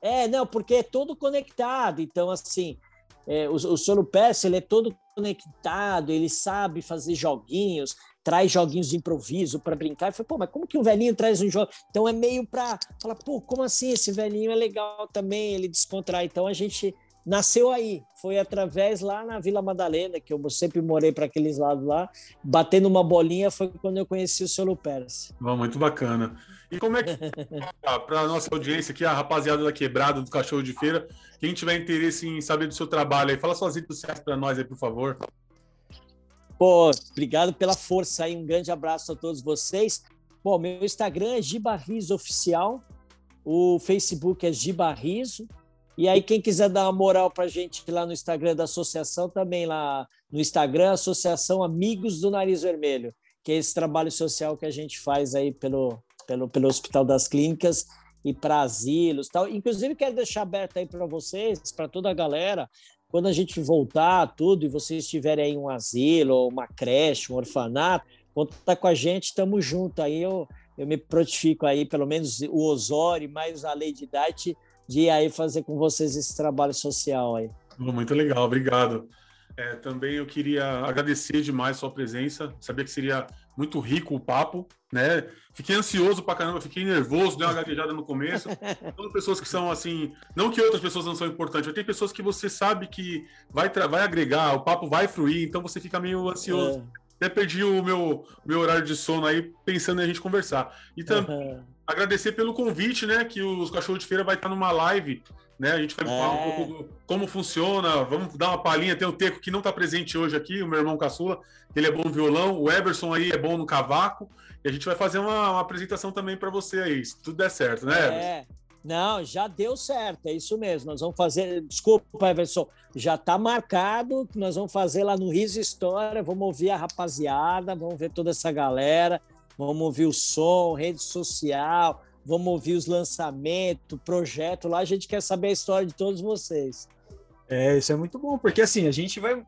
É, não, porque é todo conectado. Então, assim, é, o, o Solo Persa, ele é todo conectado, ele sabe fazer joguinhos, traz joguinhos de improviso para brincar. Eu falei, pô, mas como que um velhinho traz um jogo? Então é meio para falar, pô, como assim? Esse velhinho é legal também, ele descontrai. Então a gente nasceu aí. Foi através lá na Vila Madalena, que eu sempre morei para aqueles lados lá, batendo uma bolinha foi quando eu conheci o seu Lupers. Muito bacana. E como é que *laughs* para a nossa audiência aqui, a rapaziada da Quebrada, do Cachorro de Feira, quem tiver interesse em saber do seu trabalho aí, fala suas redes sociais para nós aí, por favor. Pô, obrigado pela força aí, um grande abraço a todos vocês. Pô, meu Instagram é Gibarriso Oficial, o Facebook é Gibarriso, e aí quem quiser dar uma moral pra gente lá no Instagram da associação, também lá no Instagram, Associação Amigos do Nariz Vermelho, que é esse trabalho social que a gente faz aí pelo, pelo, pelo Hospital das Clínicas e para asilos tal. Inclusive, quero deixar aberto aí para vocês, para toda a galera, quando a gente voltar tudo e vocês tiverem aí um asilo, uma creche, um orfanato, conta com a gente, estamos juntos. Aí eu, eu me prontifico aí, pelo menos o Osório mais a de Date, de aí fazer com vocês esse trabalho social aí. Muito legal, obrigado. É, também eu queria agradecer demais sua presença. Sabia que seria muito rico o papo, né? Fiquei ansioso pra caramba, fiquei nervoso, dei uma gaguejada no começo. *laughs* São pessoas que são assim, não que outras pessoas não são importantes, mas tem pessoas que você sabe que vai, vai agregar, o papo vai fluir, então você fica meio ansioso. É. Até perdi o meu, meu horário de sono aí pensando em a gente conversar. E também uhum. Agradecer pelo convite, né? Que os Cachorros de Feira vai estar numa live né? A gente vai é. falar um pouco do, como funciona, vamos dar uma palhinha. Tem o Teco que não está presente hoje aqui, o meu irmão caçula, ele é bom no violão, o Everson aí é bom no cavaco, e a gente vai fazer uma, uma apresentação também para você aí, se tudo der certo, né, Everson? É. Não, já deu certo, é isso mesmo. Nós vamos fazer. Desculpa, Everson, já está marcado nós vamos fazer lá no Riso História. Vamos ouvir a rapaziada, vamos ver toda essa galera, vamos ouvir o som, rede social, vamos ouvir os lançamentos, projeto lá, a gente quer saber a história de todos vocês. É, isso é muito bom, porque assim, a gente vai.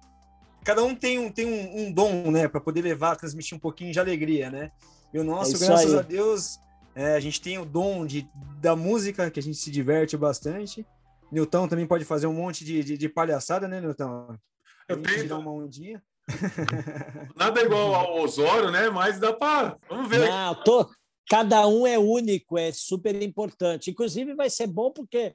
Cada um tem um, tem um, um dom, né, para poder levar, transmitir um pouquinho de alegria, né? E o nosso, é graças aí. a Deus, é, a gente tem o dom de, da música, que a gente se diverte bastante. Newton também pode fazer um monte de, de, de palhaçada, né, Newton? Eu tenho. Dar uma ondinha. *laughs* Nada igual ao Osório, né? Mas dá para. Vamos ver. Não, tô, cada um é único, é super importante. Inclusive, vai ser bom porque,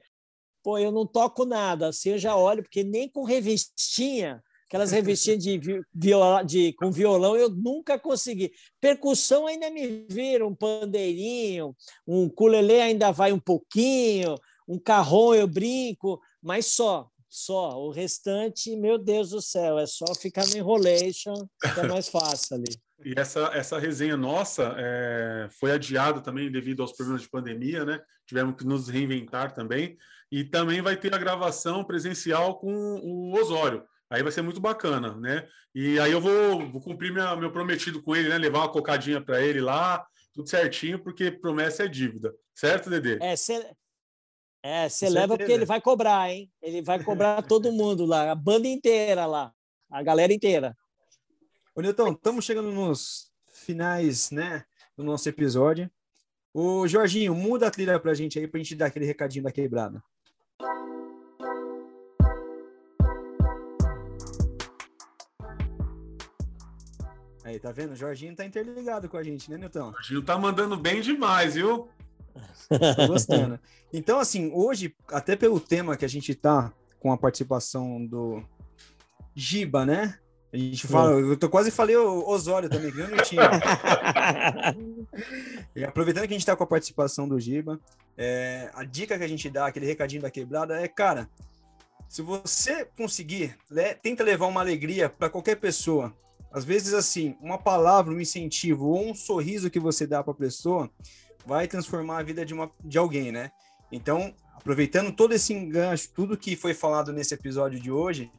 pô, eu não toco nada, assim eu já olho, porque nem com revistinha, aquelas revistinhas de, viola, de com violão, eu nunca consegui. Percussão ainda me vira, um pandeirinho, um culelê ainda vai um pouquinho, um carrom eu brinco, mas só. Só. O restante, meu Deus do céu, é só ficar no enrolation, que é mais fácil ali. *laughs* E essa, essa resenha nossa é, foi adiada também devido aos problemas de pandemia, né? Tivemos que nos reinventar também. E também vai ter a gravação presencial com o Osório. Aí vai ser muito bacana, né? E aí eu vou, vou cumprir minha, meu prometido com ele, né? Levar uma cocadinha para ele lá, tudo certinho, porque promessa é dívida. Certo, Dedê? É, você é, leva porque ele vai cobrar, hein? Ele vai cobrar *laughs* todo mundo lá, a banda inteira lá, a galera inteira. Ô, Nilton, estamos chegando nos finais, né, do nosso episódio. O Jorginho, muda a trilha pra gente aí, pra gente dar aquele recadinho da quebrada. Aí, tá vendo? O Jorginho tá interligado com a gente, né, Nilton? O Jorginho tá mandando bem demais, viu? Tô gostando. Então, assim, hoje, até pelo tema que a gente tá com a participação do Giba, né? A gente fala, eu tô quase falei o Osório também, que eu não tinha. *laughs* e aproveitando que a gente está com a participação do Giba, é, a dica que a gente dá, aquele recadinho da quebrada, é, cara, se você conseguir, tenta levar uma alegria para qualquer pessoa. Às vezes, assim, uma palavra, um incentivo ou um sorriso que você dá para a pessoa vai transformar a vida de, uma, de alguém, né? Então, aproveitando todo esse engancho, tudo que foi falado nesse episódio de hoje,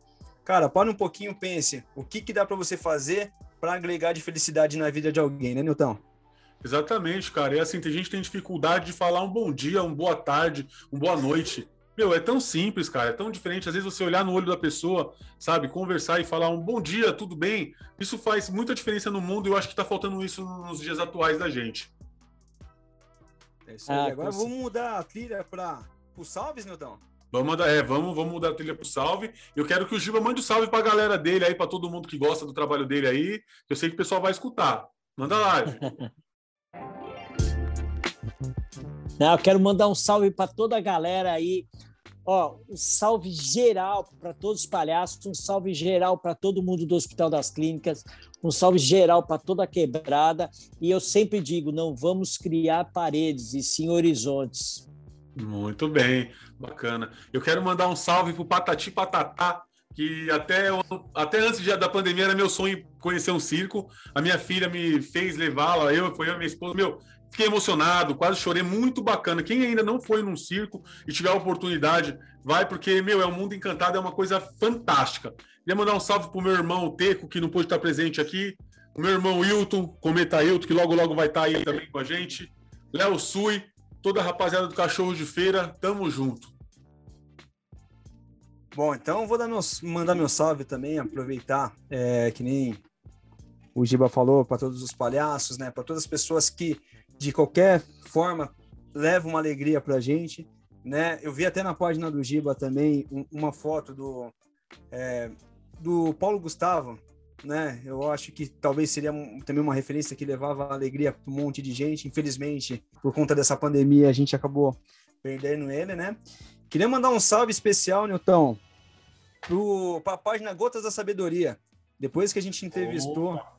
Cara, para um pouquinho, pense o que, que dá para você fazer para agregar de felicidade na vida de alguém, né, Nilton? Exatamente, cara. E assim, tem gente que tem dificuldade de falar um bom dia, um boa tarde, um boa noite. Meu, é tão simples, cara, é tão diferente. Às vezes você olhar no olho da pessoa, sabe, conversar e falar um bom dia, tudo bem, isso faz muita diferença no mundo e eu acho que tá faltando isso nos dias atuais da gente. É isso aí. Ah, Agora vamos mudar a trilha para o Salves, Nildão? Vamos mandar, é, vamos, vamos mudar a trilha pro salve. Eu quero que o Giba mande o um salve pra galera dele aí, para todo mundo que gosta do trabalho dele aí. Eu sei que o pessoal vai escutar. Manda lá. *laughs* Não, eu quero mandar um salve para toda a galera aí. Ó, um salve geral para todos os palhaços, um salve geral para todo mundo do Hospital das Clínicas, um salve geral para toda a quebrada. E eu sempre digo, não vamos criar paredes e sim horizontes. Muito bem, bacana. Eu quero mandar um salve pro Patati Patatá, que até, até antes da pandemia era meu sonho conhecer um circo. A minha filha me fez levá-la, eu, foi eu minha esposa. Meu, fiquei emocionado, quase chorei, muito bacana. Quem ainda não foi num circo e tiver a oportunidade, vai, porque, meu, é um mundo encantado, é uma coisa fantástica. Queria mandar um salve pro meu irmão Teco, que não pôde estar presente aqui. O meu irmão Hilton, Cometa Hilton, que logo, logo vai estar aí também com a gente. Léo Sui, toda a rapaziada do Cachorro de Feira, tamo junto. Bom, então vou dar meu, mandar meu salve também, aproveitar é, que nem o Giba falou para todos os palhaços, né, para todas as pessoas que de qualquer forma levam uma alegria para a gente, né? Eu vi até na página do Giba também uma foto do é, do Paulo Gustavo, né? Eu acho que talvez seria também uma referência que levava alegria para um monte de gente. Infelizmente, por conta dessa pandemia, a gente acabou perdendo ele, né? Queria mandar um salve especial, Nilton, para a página Gotas da Sabedoria. Depois que a gente entrevistou Opa.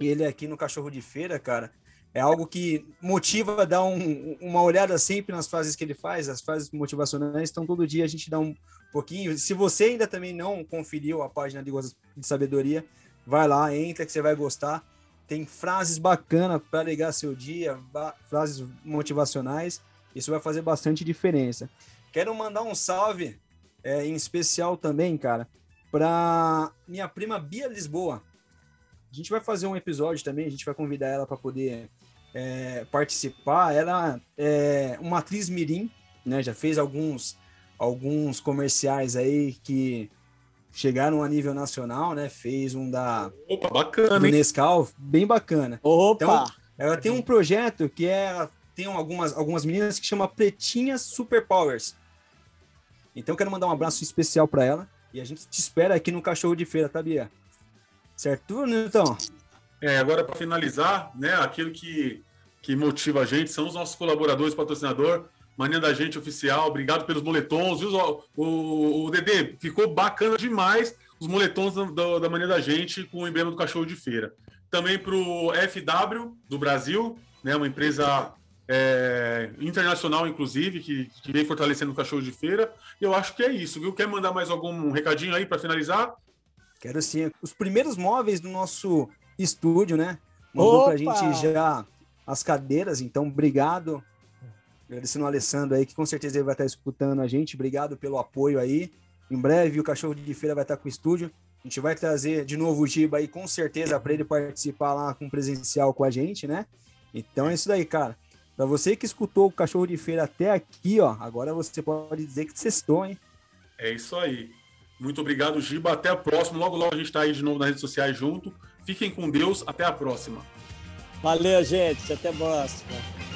ele aqui no Cachorro de Feira, cara, é algo que motiva dar um, uma olhada sempre nas frases que ele faz, as frases motivacionais. Então, todo dia a gente dá um pouquinho. Se você ainda também não conferiu a página de de Sabedoria, Vai lá, entra que você vai gostar. Tem frases bacanas para ligar seu dia, frases motivacionais. Isso vai fazer bastante diferença. Quero mandar um salve é, em especial também, cara, para minha prima Bia Lisboa. A gente vai fazer um episódio também, a gente vai convidar ela para poder é, participar. Ela é uma atriz mirim, né? Já fez alguns alguns comerciais aí que chegaram a nível nacional, né? Fez um da Opa, bacana, do Nescau, bem bacana. Opa! Então, ela tem um projeto que é tem algumas algumas meninas que chama Pretinhas Superpowers. Então quero mandar um abraço especial para ela e a gente te espera aqui no Cachorro de Feira, tá Bia? Certo, Nilton? É, agora para finalizar, né, aquilo que que motiva a gente são os nossos colaboradores, patrocinador, Mania da Gente Oficial, obrigado pelos moletons. Viu? O, o, Dedê, ficou bacana demais os moletons da, da Mania da Gente com o emblema do cachorro de feira. Também para o FW do Brasil, né, uma empresa é, internacional, inclusive, que, que vem fortalecendo o cachorro de feira. Eu acho que é isso, viu? Quer mandar mais algum recadinho aí para finalizar? Quero sim. Os primeiros móveis do nosso estúdio, né? Mandou para a gente já as cadeiras, então obrigado. Agradecendo o Alessandro aí, que com certeza ele vai estar escutando a gente. Obrigado pelo apoio aí. Em breve o Cachorro de Feira vai estar com o estúdio. A gente vai trazer de novo o Giba aí, com certeza, para ele participar lá com presencial com a gente, né? Então é isso daí, cara. Para você que escutou o Cachorro de Feira até aqui, ó, agora você pode dizer que cestou, hein? É isso aí. Muito obrigado, Giba. Até a próxima. Logo, logo a gente está aí de novo nas redes sociais junto. Fiquem com Deus. Até a próxima. Valeu, gente. Até a próxima.